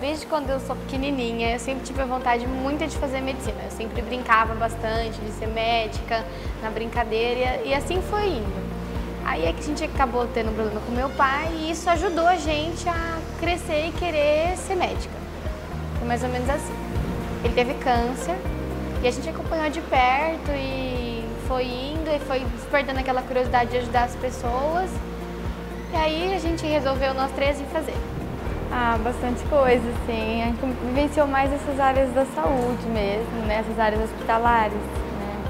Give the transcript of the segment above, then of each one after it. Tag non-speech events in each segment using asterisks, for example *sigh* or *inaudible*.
desde quando eu sou pequenininha, eu sempre tive a vontade muito de fazer medicina. Eu sempre brincava bastante de ser médica, na brincadeira, e assim foi indo. Aí é que a gente acabou tendo um problema com meu pai e isso ajudou a gente a crescer e querer ser médica. Foi mais ou menos assim. Ele teve câncer e a gente acompanhou de perto e foi indo e foi despertando aquela curiosidade de ajudar as pessoas. E aí a gente resolveu nós três ir fazer. Ah, bastante coisa, sim. A gente vivenciou mais essas áreas da saúde mesmo, né? Essas áreas hospitalares, né?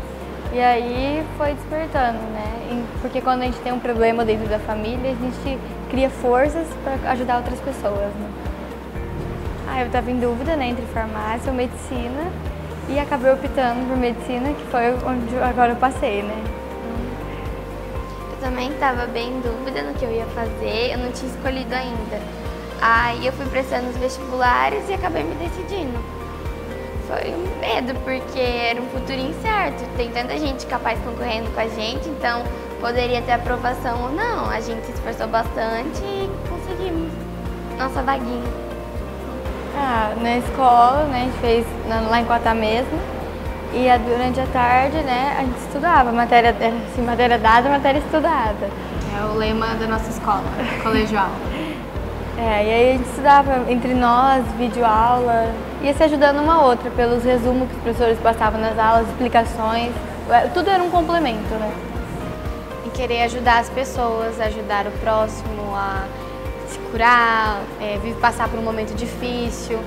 E aí foi despertando, né? Porque quando a gente tem um problema dentro da família, a gente cria forças para ajudar outras pessoas, né? Ah, eu estava em dúvida, né, entre farmácia ou medicina e acabei optando por medicina, que foi onde agora eu passei, né? Eu também estava bem em dúvida no que eu ia fazer, eu não tinha escolhido ainda. Aí eu fui prestando os vestibulares e acabei me decidindo. Foi um medo, porque era um futuro incerto. Tem tanta gente capaz concorrendo com a gente, então poderia ter aprovação ou não. A gente se esforçou bastante e conseguimos nossa vaguinha. Ah, na escola, né, a gente fez lá em Quatá mesmo. E durante a tarde, né, a gente estudava, matéria, assim, matéria dada, matéria estudada. É o lema da nossa escola, colegial. *laughs* É, e aí a gente estudava entre nós, videoaula, ia se ajudando uma outra pelos resumos que os professores passavam nas aulas, explicações, é, tudo era um complemento, né? E querer ajudar as pessoas, ajudar o próximo a se curar, é, passar por um momento difícil,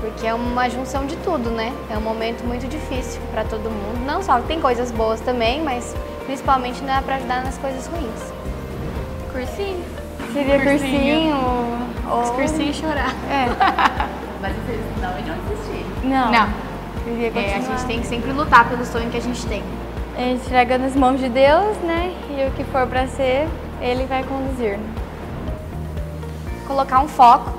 porque é uma junção de tudo, né? É um momento muito difícil para todo mundo. Não só tem coisas boas também, mas principalmente dá para ajudar nas coisas ruins. Cursinho. Seria cursinho, ou... Cursinho e chorar. É. *laughs* Mas vocês não não desistir. Não. Não. É, a gente tem que sempre lutar pelo sonho que a gente tem. A gente entrega nas mãos de Deus, né? E o que for para ser, Ele vai conduzir. Colocar um foco,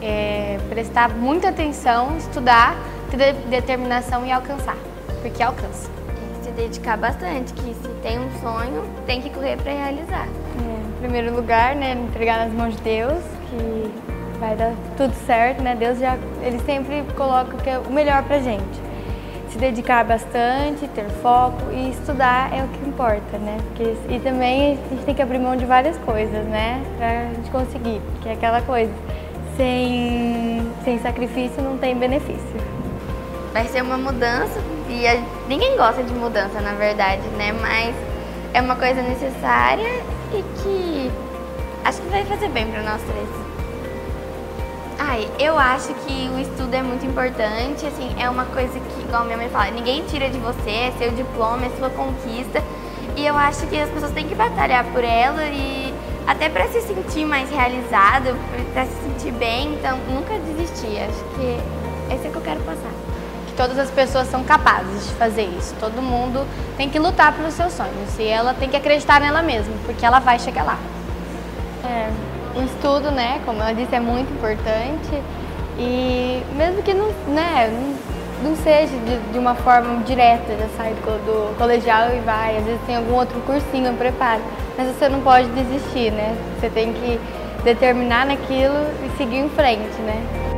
é, prestar muita atenção, estudar, ter determinação e alcançar. Porque alcança. Dedicar bastante, que se tem um sonho, tem que correr para realizar. É, em primeiro lugar, né, entregar nas mãos de Deus, que vai dar tudo certo, né? Deus já, ele sempre coloca o que é o melhor pra gente. Se dedicar bastante, ter foco e estudar é o que importa, né? Porque, e também a gente tem que abrir mão de várias coisas, né? Pra gente conseguir, que é aquela coisa, sem, sem sacrifício não tem benefício. Vai ser uma mudança e a, ninguém gosta de mudança, na verdade, né? Mas é uma coisa necessária e que acho que vai fazer bem para nós três. Ai, eu acho que o estudo é muito importante, assim, é uma coisa que, igual minha mãe fala, ninguém tira de você, é seu diploma, é sua conquista. E eu acho que as pessoas têm que batalhar por ela e até para se sentir mais realizado, para se sentir bem, então nunca desistir. Acho que esse é que eu quero passar. Todas as pessoas são capazes de fazer isso. Todo mundo tem que lutar pelos seus sonhos e ela tem que acreditar nela mesma, porque ela vai chegar lá. É, o estudo, né, como ela disse, é muito importante e mesmo que não, né, não, seja de, de, uma forma direta, já sai do, do, colegial e vai, às vezes tem algum outro cursinho, preparo, mas você não pode desistir, né, você tem que determinar naquilo e seguir em frente, né.